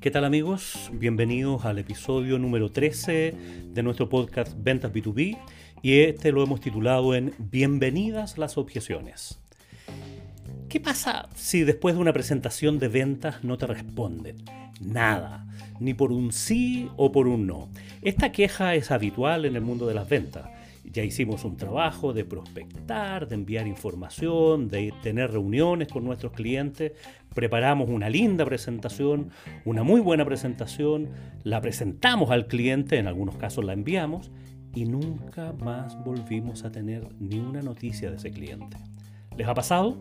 ¿Qué tal amigos? Bienvenidos al episodio número 13 de nuestro podcast Ventas B2B y este lo hemos titulado en Bienvenidas las objeciones. ¿Qué pasa si después de una presentación de ventas no te responden? Nada, ni por un sí o por un no. Esta queja es habitual en el mundo de las ventas ya hicimos un trabajo de prospectar, de enviar información, de tener reuniones con nuestros clientes, preparamos una linda presentación, una muy buena presentación, la presentamos al cliente, en algunos casos la enviamos y nunca más volvimos a tener ni una noticia de ese cliente. ¿Les ha pasado?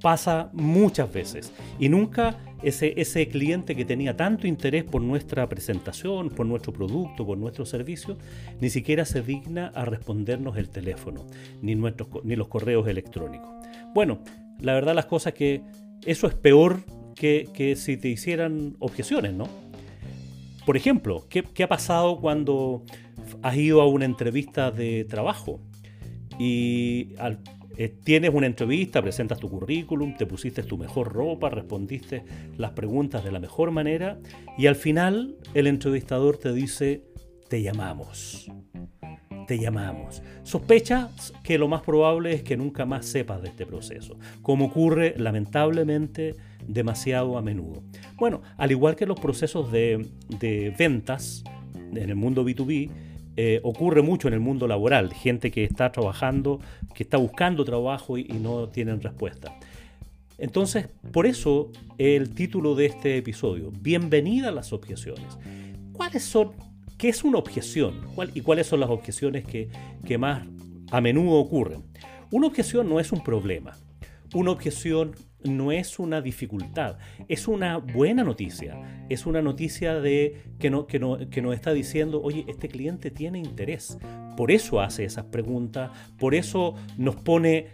Pasa muchas veces y nunca ese, ese cliente que tenía tanto interés por nuestra presentación, por nuestro producto, por nuestro servicio, ni siquiera se digna a respondernos el teléfono, ni, nuestros, ni los correos electrónicos. Bueno, la verdad las cosas que eso es peor que, que si te hicieran objeciones, ¿no? Por ejemplo, ¿qué, ¿qué, ha pasado cuando has ido a una entrevista de trabajo y al, eh, tienes una entrevista, presentas tu currículum, te pusiste tu mejor ropa, respondiste las preguntas de la mejor manera y al final el entrevistador te dice, te llamamos. Te llamamos. Sospechas que lo más probable es que nunca más sepas de este proceso, como ocurre lamentablemente demasiado a menudo. Bueno, al igual que los procesos de, de ventas en el mundo B2B, eh, ocurre mucho en el mundo laboral, gente que está trabajando, que está buscando trabajo y, no tienen respuesta. Entonces, por eso el título de este episodio, Bienvenida a las objeciones. ¿Cuáles son, qué es una objeción y cuáles son las objeciones que, que más a menudo ocurren? Una objeción no es un problema. Una objeción no es una dificultad, es una buena noticia. Es una noticia de, que, no, que, que nos está diciendo, oye, este cliente tiene interés. Por eso hace esas preguntas, por eso nos pone,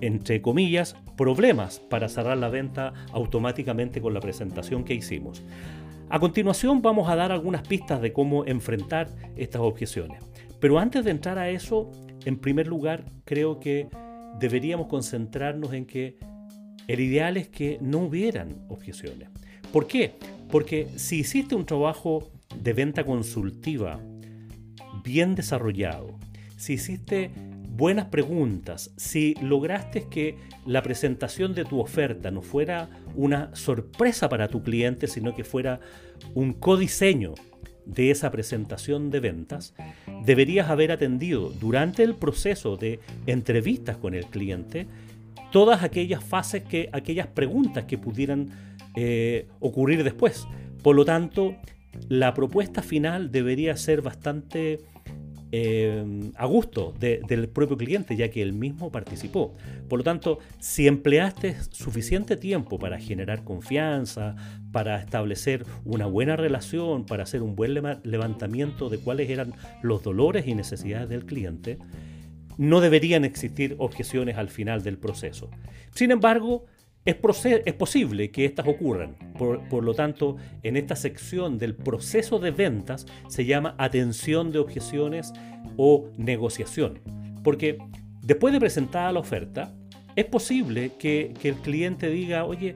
entre comillas, problemas para cerrar la venta automáticamente con la presentación que hicimos. A continuación vamos a dar algunas pistas de cómo enfrentar estas objeciones. Pero antes de entrar a eso, en primer lugar, creo que deberíamos concentrarnos en que el ideal es que no hubieran objeciones. ¿Por qué? Porque si hiciste un trabajo de venta consultiva bien desarrollado, si hiciste buenas preguntas, si lograste que la presentación de tu oferta no fuera una sorpresa para tu cliente, sino que fuera un codiseño de esa presentación de ventas, deberías haber atendido durante el proceso de entrevistas con el cliente todas aquellas fases, que, aquellas preguntas que pudieran eh, ocurrir después. Por lo tanto, la propuesta final debería ser bastante eh, a gusto del propio cliente, ya que él mismo participó. Por lo tanto, si empleaste suficiente tiempo para generar confianza, para establecer una buena relación, para hacer un buen levantamiento de cuáles eran los dolores y necesidades del cliente, no deberían existir objeciones al final del proceso. Sin embargo, es, posible que estas ocurran. Por, lo tanto, en esta sección del proceso de ventas se llama atención de objeciones o negociación. Porque después de presentada la oferta, es posible que, el cliente diga, oye,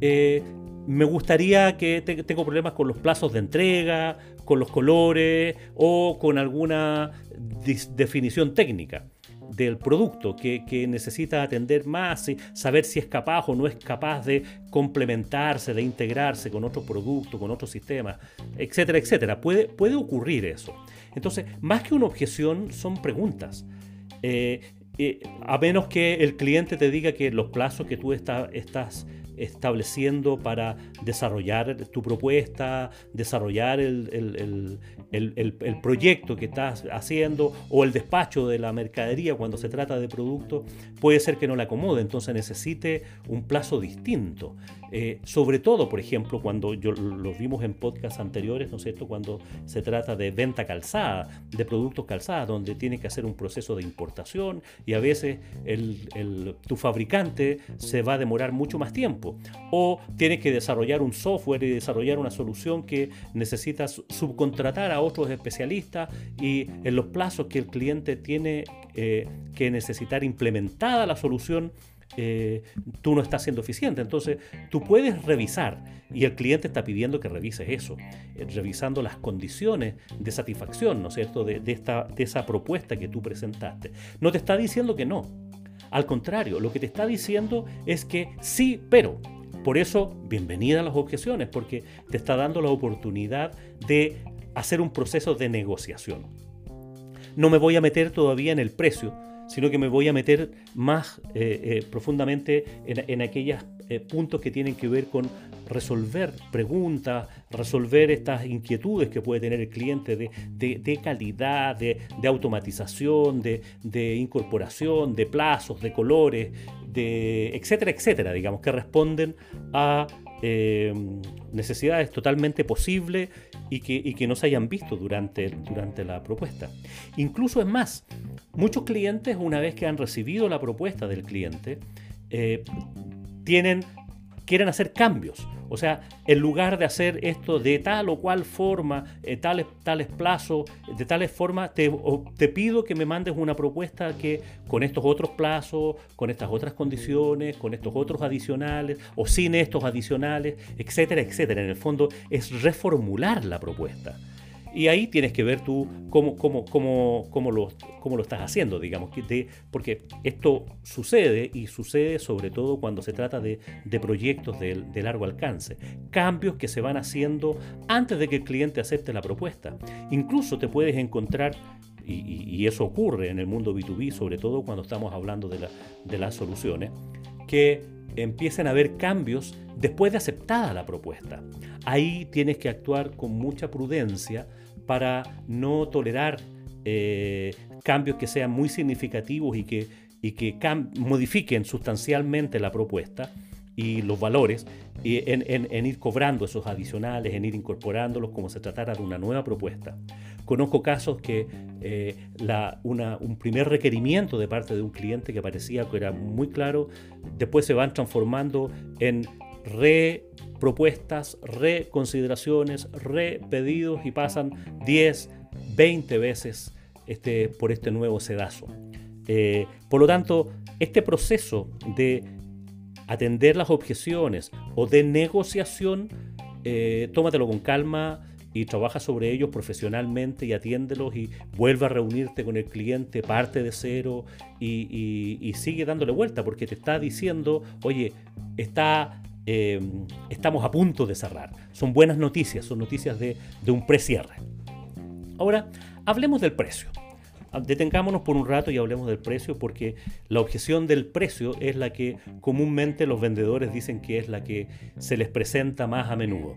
eh, me gustaría que tengo problemas con los plazos de entrega, con los colores o con alguna definición técnica del producto que, necesita atender más, y saber si es capaz o no es capaz de complementarse, de integrarse con otros productos, con otros sistemas, etcétera, etcétera. Puede, puede ocurrir eso. Entonces, más que una objeción, son preguntas. Eh, eh, a menos que el cliente te diga que los plazos que tú estás estableciendo para desarrollar tu propuesta, desarrollar el, proyecto que estás haciendo o el despacho de la mercadería cuando se trata de producto, puede ser que no le acomode, entonces necesite un plazo distinto. Eh, sobre todo, por ejemplo, cuando yo lo vimos en podcasts anteriores, ¿no es cierto? Cuando se trata de venta calzada, de productos calzados, donde tiene que hacer un proceso de importación y a veces tu fabricante se va a demorar mucho más tiempo o tienes que desarrollar un software y desarrollar una solución que necesitas subcontratar a otros especialistas y en los plazos que el cliente tiene eh, que necesitar implementada la solución, eh, tú no estás siendo eficiente. Entonces, tú puedes revisar, y el cliente está pidiendo que revises eso, eh, revisando las condiciones de satisfacción, ¿no es cierto?, de, esta, de esa propuesta que tú presentaste. No te está diciendo que no. Al contrario, lo que te está diciendo es que sí, pero. Por eso, bienvenida a las objeciones, porque te está dando la oportunidad de hacer un proceso de negociación. No me voy a meter todavía en el precio, sino que me voy a meter más eh, eh, profundamente en, aquellos eh, puntos que tienen que ver con resolver preguntas, resolver estas inquietudes que puede tener el cliente de, calidad, de, automatización, de, incorporación, de plazos, de colores, de etcétera, etcétera, digamos, que responden a necesidades totalmente posibles y que, no se hayan visto durante, durante la propuesta. Incluso es más, muchos clientes una vez que han recibido la propuesta del cliente, eh, tienen, quieren hacer cambios o sea, en lugar de hacer esto de tal o cual forma, eh, tales, tales plazos, de tales formas, te, te, pido que me mandes una propuesta que con estos otros plazos, con estas otras condiciones, con estos otros adicionales o sin estos adicionales, etcétera, etcétera. En el fondo es reformular la propuesta. Y ahí tienes que ver tú cómo, cómo, cómo, cómo, lo, cómo lo estás haciendo, digamos, que porque esto sucede y sucede sobre todo cuando se trata de, proyectos de, largo alcance, cambios que se van haciendo antes de que el cliente acepte la propuesta. Incluso te puedes encontrar y, eso ocurre en el mundo B2B, sobre todo cuando estamos hablando de, de, las soluciones, que empiecen a haber cambios después de aceptada la propuesta. Ahí tienes que actuar con mucha prudencia para no tolerar eh, cambios que sean muy significativos y que, y que modifiquen sustancialmente la propuesta y los valores y en, ir cobrando esos adicionales, en ir incorporándolos como se tratara de una nueva propuesta. Conozco casos que eh, un primer requerimiento de parte de un cliente que parecía que era muy claro, después se van transformando en re propuestas, reconsideraciones, repedidos y pasan 10, 20 veces este, por este nuevo sedazo. Eh, por lo tanto, este proceso de atender las objeciones o de negociación, eh, tómatelo con calma y trabaja sobre ellos profesionalmente y atiéndelos y vuelve a reunirte con el cliente, parte de cero y, y sigue dándole vuelta porque te está diciendo, oye, está Em, estamos a punto de cerrar. Son buenas noticias, son noticias de, un precierre. Ahora, hablemos del precio. Ah, detengámonos por un rato y hablemos del precio porque la objeción del precio es la que comúnmente los vendedores dicen que es la que se les presenta más a menudo.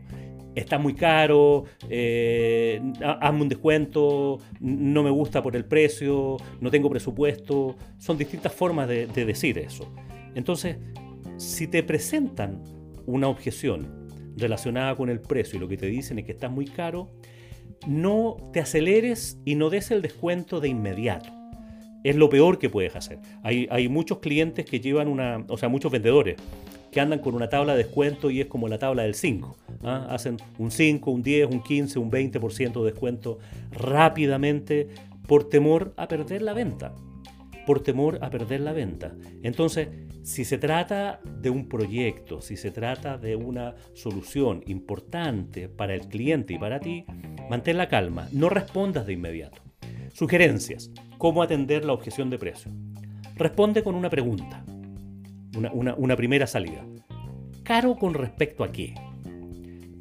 Está muy caro, eh, hazme un descuento, no me gusta por el precio, no tengo presupuesto. Son distintas formas de decir eso. Entonces, si te presentan una objeción relacionada con el precio y lo que te dicen es que está muy caro, no te aceleres y no des el descuento de inmediato. Es lo peor que puedes hacer. Hay, hay muchos clientes que llevan una, o sea, muchos vendedores que andan con una tabla de descuento y es como la tabla del 5. ¿ah? Hacen un 5, un 10, un 15, un 20% de descuento rápidamente por temor a perder la venta por temor a perder la venta. Entonces, si se trata de un proyecto, si se trata de una solución importante para el cliente y para ti, mantén la calma, no respondas de inmediato. Sugerencias, cómo atender la objeción de precio. Responde con una pregunta, una, primera salida. ¿Caro con respecto a qué?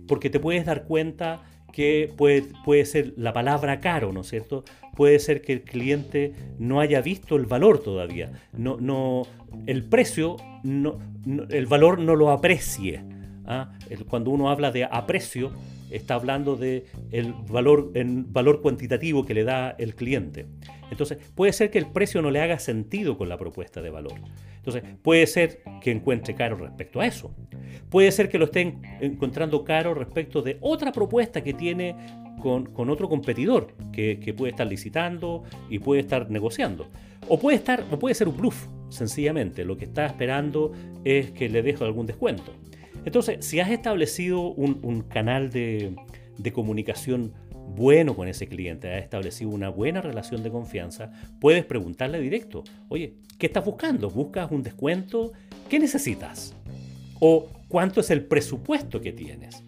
Porque te puedes dar cuenta que puede, puede ser la palabra caro, ¿no es cierto? Puede ser que el cliente no haya visto el valor todavía, no, no, el precio, no, el valor no lo aprecie. ¿ah? Cuando uno habla de aprecio, está hablando de el valor, en valor cuantitativo que le da el cliente. Entonces, puede ser que el precio no le haga sentido con la propuesta de valor. Entonces, puede ser que encuentre caro respecto a eso. Puede ser que lo esté encontrando caro respecto de otra propuesta que tiene con, otro competidor que, puede estar licitando y puede estar negociando. O puede, estar, o puede ser un bluff, sencillamente. Lo que está esperando es que le deje algún descuento. Entonces, si has establecido un, canal de, de comunicación bueno con ese cliente, has establecido una buena relación de confianza, puedes preguntarle directo, oye, ¿qué estás buscando? ¿Buscas un descuento? ¿Qué necesitas? ¿O cuánto es el presupuesto que tienes?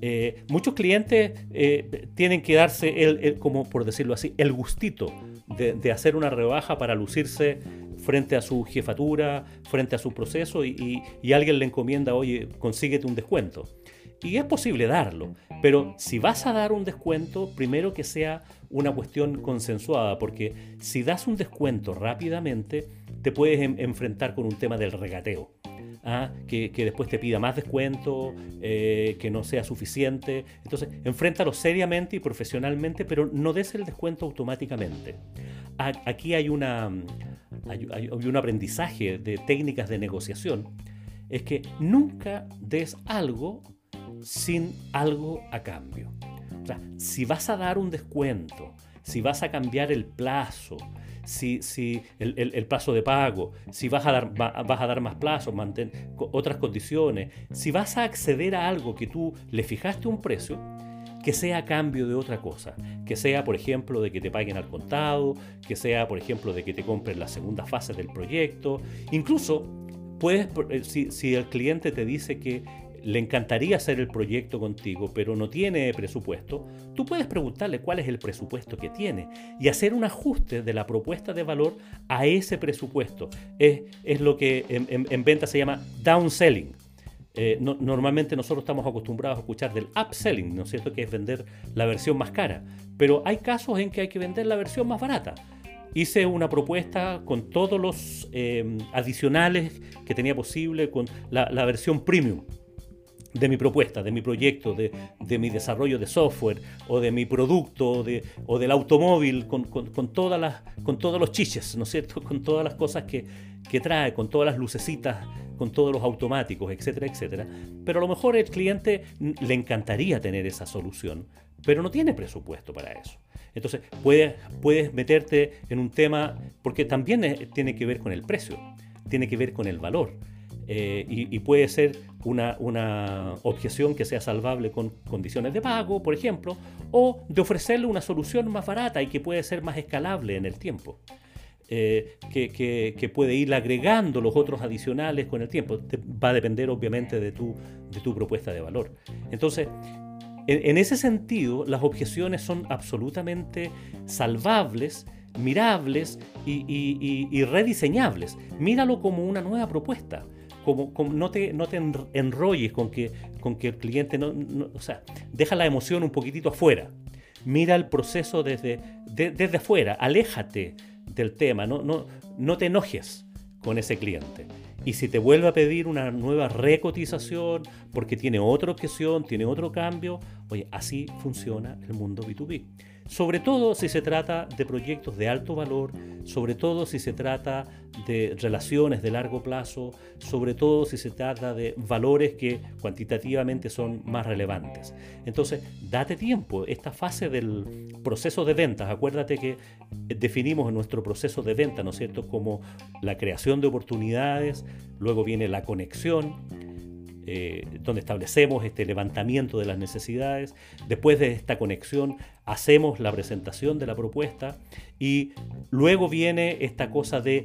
Eh, muchos clientes eh, tienen que darse, el, como por decirlo así, el gustito de, hacer una rebaja para lucirse frente a su jefatura, frente a su proceso y, y alguien le encomienda, oye, consíguete un descuento. Y es posible darlo, pero si vas a dar un descuento, primero que sea una cuestión consensuada, porque si das un descuento rápidamente, te puedes enfrentar con un tema del regateo. ¿ah? Que, después te pida más descuento, eh, que no sea suficiente. Entonces, enfréntalo seriamente y profesionalmente, pero no des el descuento automáticamente. Aquí hay, una, hay un aprendizaje de técnicas de negociación. Es que nunca des algo sin algo a cambio. O sea, si vas a dar un descuento, si vas a cambiar el plazo, si, si el, plazo de pago, si vas a dar, vas a dar más plazos, mantén otras condiciones, si vas a acceder a algo que tú le fijaste un precio, que sea a cambio de otra cosa, que sea, por ejemplo, de que te paguen al contado, que sea, por ejemplo, de que te compren la segunda fase del proyecto, incluso puedes, eh, si, si el cliente te dice que le encantaría hacer el proyecto contigo, pero no tiene presupuesto, tú puedes preguntarle cuál es el presupuesto que tiene y hacer un ajuste de la propuesta de valor a ese presupuesto. Es, es lo que en, venta se llama downselling. Eh, normalmente nosotros estamos acostumbrados a escuchar del upselling, ¿no es cierto? Que es vender la versión más cara. Pero hay casos en que hay que vender la versión más barata hice una propuesta con todos los eh, adicionales que tenía posible, con la, versión premium de mi propuesta, de mi proyecto, de, mi desarrollo de software o de mi producto o, de, o del automóvil con, todas las, con todos los chiches, ¿no es cierto? Con todas las cosas que, que trae, con todas las lucecitas, con todos los automáticos, etcétera, etcétera. Pero a lo mejor el cliente le encantaría tener esa solución, pero no tiene presupuesto para eso. Entonces puedes, puedes meterte en un tema, porque también tiene que ver con el precio, tiene que ver con el valor. Eh, y, puede ser una, una, objeción que sea salvable con condiciones de pago, por ejemplo, o de ofrecerle una solución más barata y que puede ser más escalable en el tiempo. Eh, que, que, puede ir agregando los otros adicionales con el tiempo. va a depender obviamente de tu, de tu propuesta de valor. Entonces, en, ese sentido, las objeciones son absolutamente salvables mirables y, rediseñables. Míralo como una nueva propuesta no, te, no te enrolles con que, con que el cliente no, o sea, deja la emoción un poquitito afuera. Mira el proceso desde, desde afuera, aléjate del tema, no, no, no te enojes con ese cliente. Y si te vuelve a pedir una nueva recotización porque tiene otra objeción, tiene otro cambio, oye, así funciona el mundo B2B sobre todo si se trata de proyectos de alto valor, sobre todo si se trata de relaciones de largo plazo, sobre todo si se trata de valores que cuantitativamente son más relevantes. Entonces, date tiempo, esta fase del proceso de ventas, acuérdate que definimos en nuestro proceso de venta, ¿no es cierto?, como la creación de oportunidades, luego viene la conexión, eh, donde establecemos este levantamiento de las necesidades. Después de esta conexión hacemos la presentación de la propuesta y luego viene esta cosa de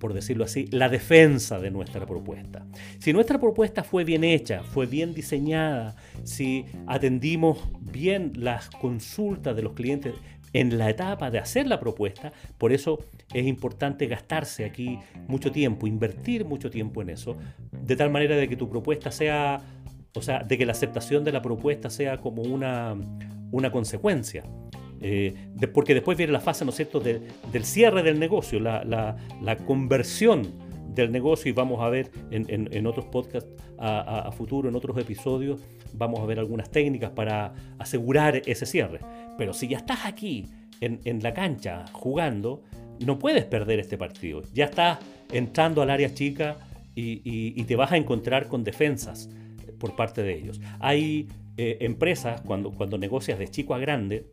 por decirlo así, la defensa de nuestra propuesta. Si nuestra propuesta fue bien hecha, fue bien diseñada, si atendimos bien las consultas de los clientes, en la etapa de hacer la propuesta. Por eso es importante gastarse aquí mucho tiempo, invertir mucho tiempo en eso, de tal manera de que tu propuesta sea, o sea, de que la aceptación de la propuesta sea como una, una consecuencia. Eh, porque después viene la fase, ¿no es cierto?, del cierre del negocio, la, la, conversión del negocio y vamos a ver en, otros podcasts a, a, futuro, en otros episodios, vamos a ver algunas técnicas para asegurar ese cierre. Pero si ya estás aquí en, la cancha jugando, no puedes perder este partido. Ya estás entrando al área chica y, te vas a encontrar con defensas por parte de ellos. Hay eh, empresas, cuando, cuando negocias de chico a grande,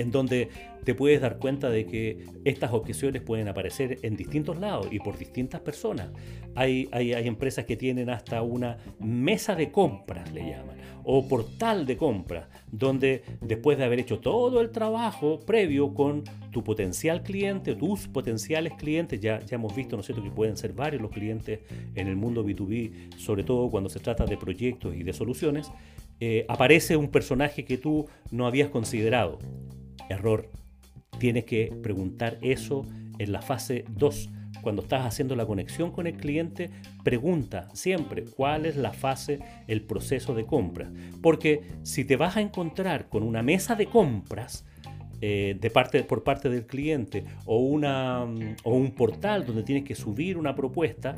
en donde te puedes dar cuenta de que estas objeciones pueden aparecer en distintos lados y por distintas personas. Hay, hay, empresas que tienen hasta una mesa de compras, le llaman, o portal de compras, donde después de haber hecho todo el trabajo previo con tu potencial cliente, tus potenciales clientes, ya, ya hemos visto, ¿no es cierto?, que pueden ser varios los clientes en el mundo B2B, sobre todo cuando se trata de proyectos y de soluciones, eh, aparece un personaje que tú no habías considerado. Error tienes que preguntar eso en la fase 2. Cuando estás haciendo la conexión con el cliente, pregunta siempre cuál es la fase, el proceso de compra. Porque si te vas a encontrar con una mesa de compras, eh, de parte, por parte del cliente o, una, o un portal donde tienes que subir una propuesta,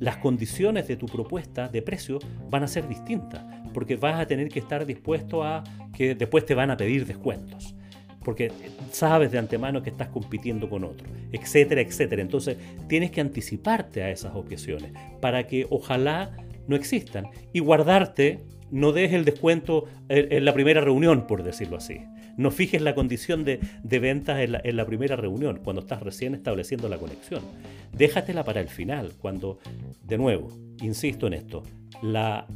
las condiciones de tu propuesta de precio van a ser distintas, porque vas a tener que estar dispuesto a que después te van a pedir descuentos porque sabes de antemano que estás compitiendo con otro, etcétera, etcétera. Entonces tienes que anticiparte a esas objeciones para que ojalá no existan y guardarte, no des el descuento en, la primera reunión, por decirlo así. No fijes la condición de, ventas en la, en la primera reunión, cuando estás recién estableciendo la conexión. Déjatela para el final, cuando, de nuevo, insisto en esto, la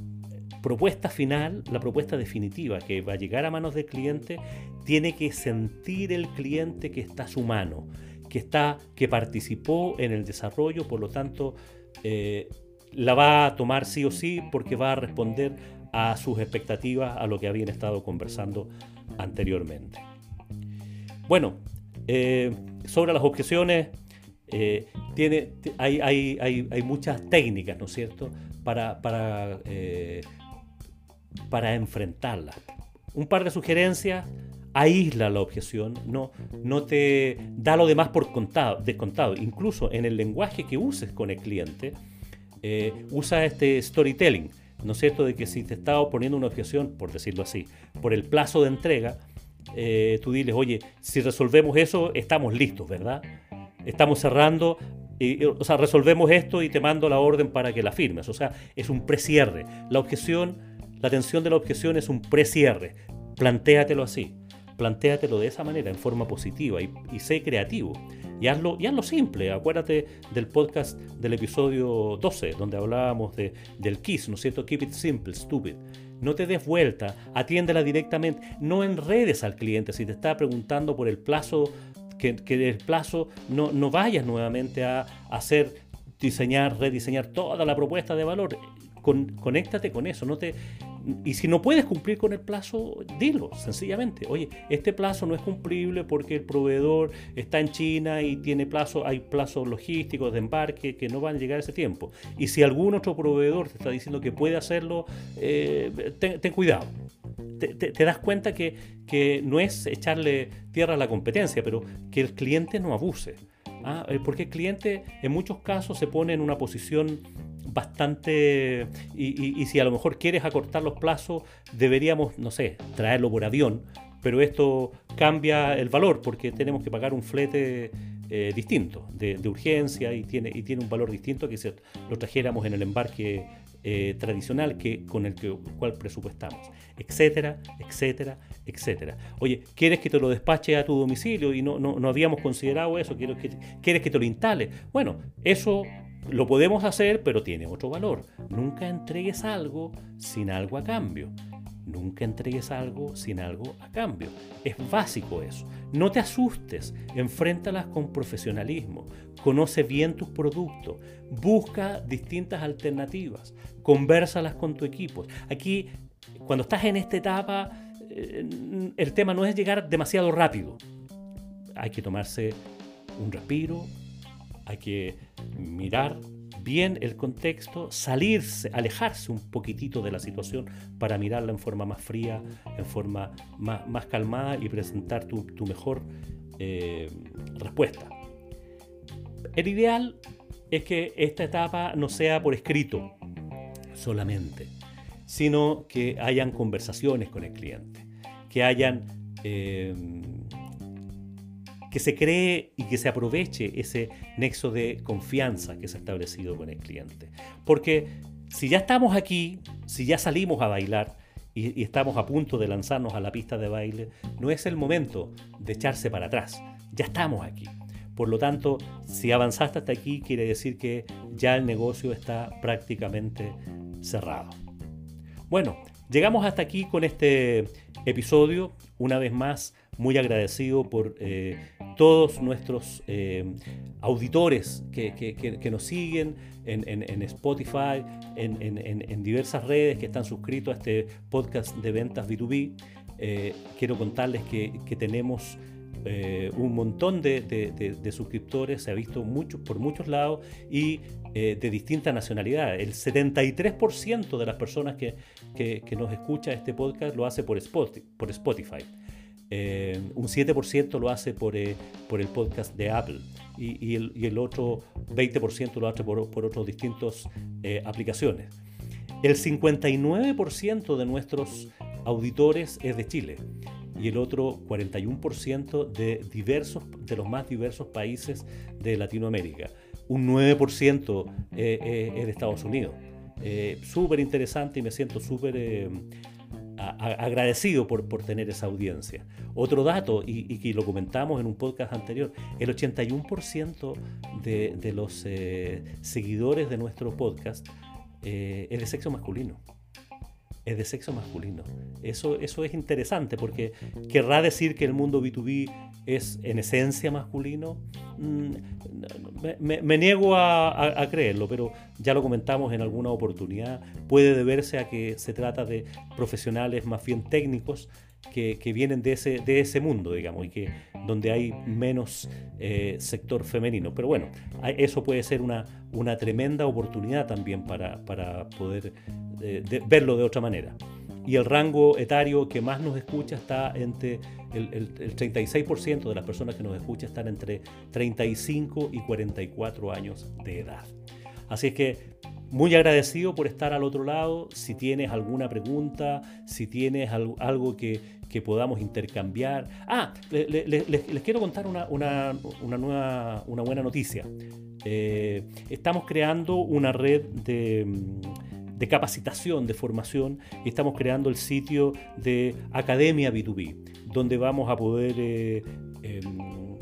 propuesta final, la propuesta definitiva que va a llegar a manos del cliente, tiene que sentir el cliente que está a su mano, que, está, que participó en el desarrollo, por lo tanto, eh, la va a tomar sí o sí porque va a responder a sus expectativas, a lo que habían estado conversando anteriormente. Bueno, eh, sobre las objeciones, eh, tiene, hay, hay, hay, hay, muchas técnicas, ¿no es cierto?, para, para para enfrentarla. Un par de sugerencias, aísla la objeción, no, no te da lo demás por contado, descontado. Incluso en el lenguaje que uses con el cliente, eh, usa este storytelling, ¿no es cierto? De que si te está poniendo una objeción, por decirlo así, por el plazo de entrega, eh, tú diles, oye, si resolvemos eso, estamos listos, ¿verdad? Estamos cerrando, o sea, resolvemos esto y te mando la orden para que la firmes. O sea, es un precierre. La objeción la atención de la objeción es un precierre. Plantéatelo así. Plantéatelo de esa manera, en forma positiva y, sé creativo. Y hazlo, y hazlo simple. Acuérdate del podcast del episodio 12, donde hablábamos de, del KISS, ¿no es cierto? Keep it simple, stupid. No te des vuelta, atiéndela directamente. No enredes al cliente. Si te está preguntando por el plazo, que, que el plazo, no, no vayas nuevamente a hacer diseñar, rediseñar toda la propuesta de valor. Con, conéctate con eso, no te, y si no puedes cumplir con el plazo, dilo sencillamente. Oye, este plazo no es cumplible porque el proveedor está en China y tiene plazo, hay plazos logísticos de embarque que no van a llegar a ese tiempo. Y si algún otro proveedor te está diciendo que puede hacerlo, eh, ten, cuidado. Te, das cuenta que, que no es echarle tierra a la competencia, pero que el cliente no abuse. ¿Ah? Eh, porque el cliente en muchos casos se pone en una posición bastante... Y, si a lo mejor quieres acortar los plazos, deberíamos, no sé, traerlo por avión, pero esto cambia el valor porque tenemos que pagar un flete eh, distinto, de, urgencia y tiene, y tiene un valor distinto que si lo trajéramos en el embarque eh, tradicional que, con el que, cual presupuestamos, etcétera, etcétera, etcétera. Oye, ¿quieres que te lo despache a tu domicilio y no, no, no habíamos considerado eso? ¿Quieres que, ¿Quieres que te lo instale? Bueno, eso lo podemos hacer, pero tiene otro valor. Nunca entregues algo sin algo a cambio. Nunca entregues algo sin algo a cambio. Es básico eso. No te asustes, enfréntalas con profesionalismo, conoce bien tus productos, busca distintas alternativas, convérsalas con tu equipo. Aquí, cuando estás en esta etapa, eh, el tema no es llegar demasiado rápido. Hay que tomarse un respiro, hay que mirar bien el contexto, salirse, alejarse un poquitito de la situación para mirarla en forma más fría, en forma más, calmada y presentar tu, mejor eh, respuesta. El ideal es que esta etapa no sea por escrito solamente, sino que hayan conversaciones con el cliente, que hayan eh, que se cree y que se aproveche ese nexo de confianza que se ha establecido con el cliente. Porque si ya estamos aquí, si ya salimos a bailar y, estamos a punto de lanzarnos a la pista de baile, no es el momento de echarse para atrás. Ya estamos aquí. Por lo tanto, si avanzaste hasta aquí, quiere decir que ya el negocio está prácticamente cerrado. Bueno, llegamos hasta aquí con este episodio. Una vez más, muy agradecido por eh, todos nuestros eh, auditores que, nos siguen en, Spotify, en, diversas redes que están suscritos a este podcast de ventas B2B. Eh, quiero contarles que, tenemos un montón de, suscriptores, se ha visto mucho, por muchos lados y de distintas nacionalidades. El 73% de las personas que, nos escucha este podcast lo hace por Spotify. Eh, un 7% lo hace por, eh, por, el podcast de Apple y, el, y el, otro 20% lo hace por, por otras distintas eh, aplicaciones. El 59% de nuestros auditores es de Chile y el otro 41% de, diversos, de los más diversos países de Latinoamérica. Un 9% es de Estados Unidos. súper interesante y me siento súper agradecido por, por, tener esa audiencia. Otro dato, y, que lo comentamos en un podcast anterior, el 81% de, de, los eh, seguidores de nuestro podcast eh, es de sexo masculino es de sexo masculino. Eso, eso es interesante porque querrá decir que el mundo B2B es en esencia masculino. Mm, me, niego a, creerlo, pero ya lo comentamos en alguna oportunidad. Puede deberse a que se trata de profesionales más bien técnicos que, vienen de ese, de ese mundo, digamos, y que donde hay menos eh, sector femenino. Pero bueno, eso puede ser una, una tremenda oportunidad también para, para poder eh, verlo de otra manera. Y el rango etario que más nos escucha está entre el, el, 36% de las personas que nos escucha están entre 35 y 44 años de edad. Así es que muy agradecido por estar al otro lado. Si tienes alguna pregunta, si tienes algo que, que podamos intercambiar. Ah, les quiero contar una, una, una, nueva, una buena noticia. Eh, estamos creando una red de, de, capacitación, de formación, y estamos creando el sitio de Academia B2B, donde vamos a poder eh, em,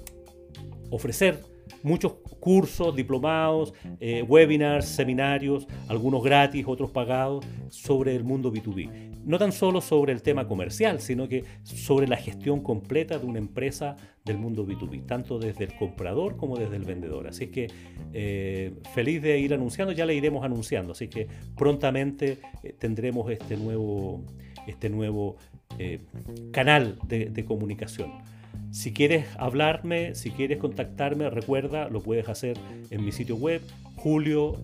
ofrecer muchos cursos, diplomados, eh, webinars, seminarios, algunos gratis, otros pagados, sobre el mundo B2B. No tan solo sobre el tema comercial, sino que sobre la gestión completa de una empresa del mundo B2B, tanto desde el comprador como desde el vendedor. Así que eh, feliz de ir anunciando, ya le iremos anunciando, así que prontamente eh, tendremos este nuevo, este nuevo canal de comunicación. Si quieres hablarme, si quieres contactarme, recuerda, lo puedes hacer en mi sitio web, julio,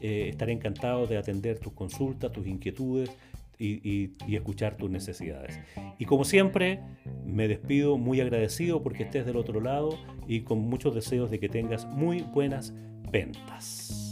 eh, estaré encantado de atender tus consultas, tus inquietudes y, escuchar tus necesidades. Y como siempre, me despido muy agradecido porque estés del otro lado y con muchos deseos de que tengas muy buenas ventas.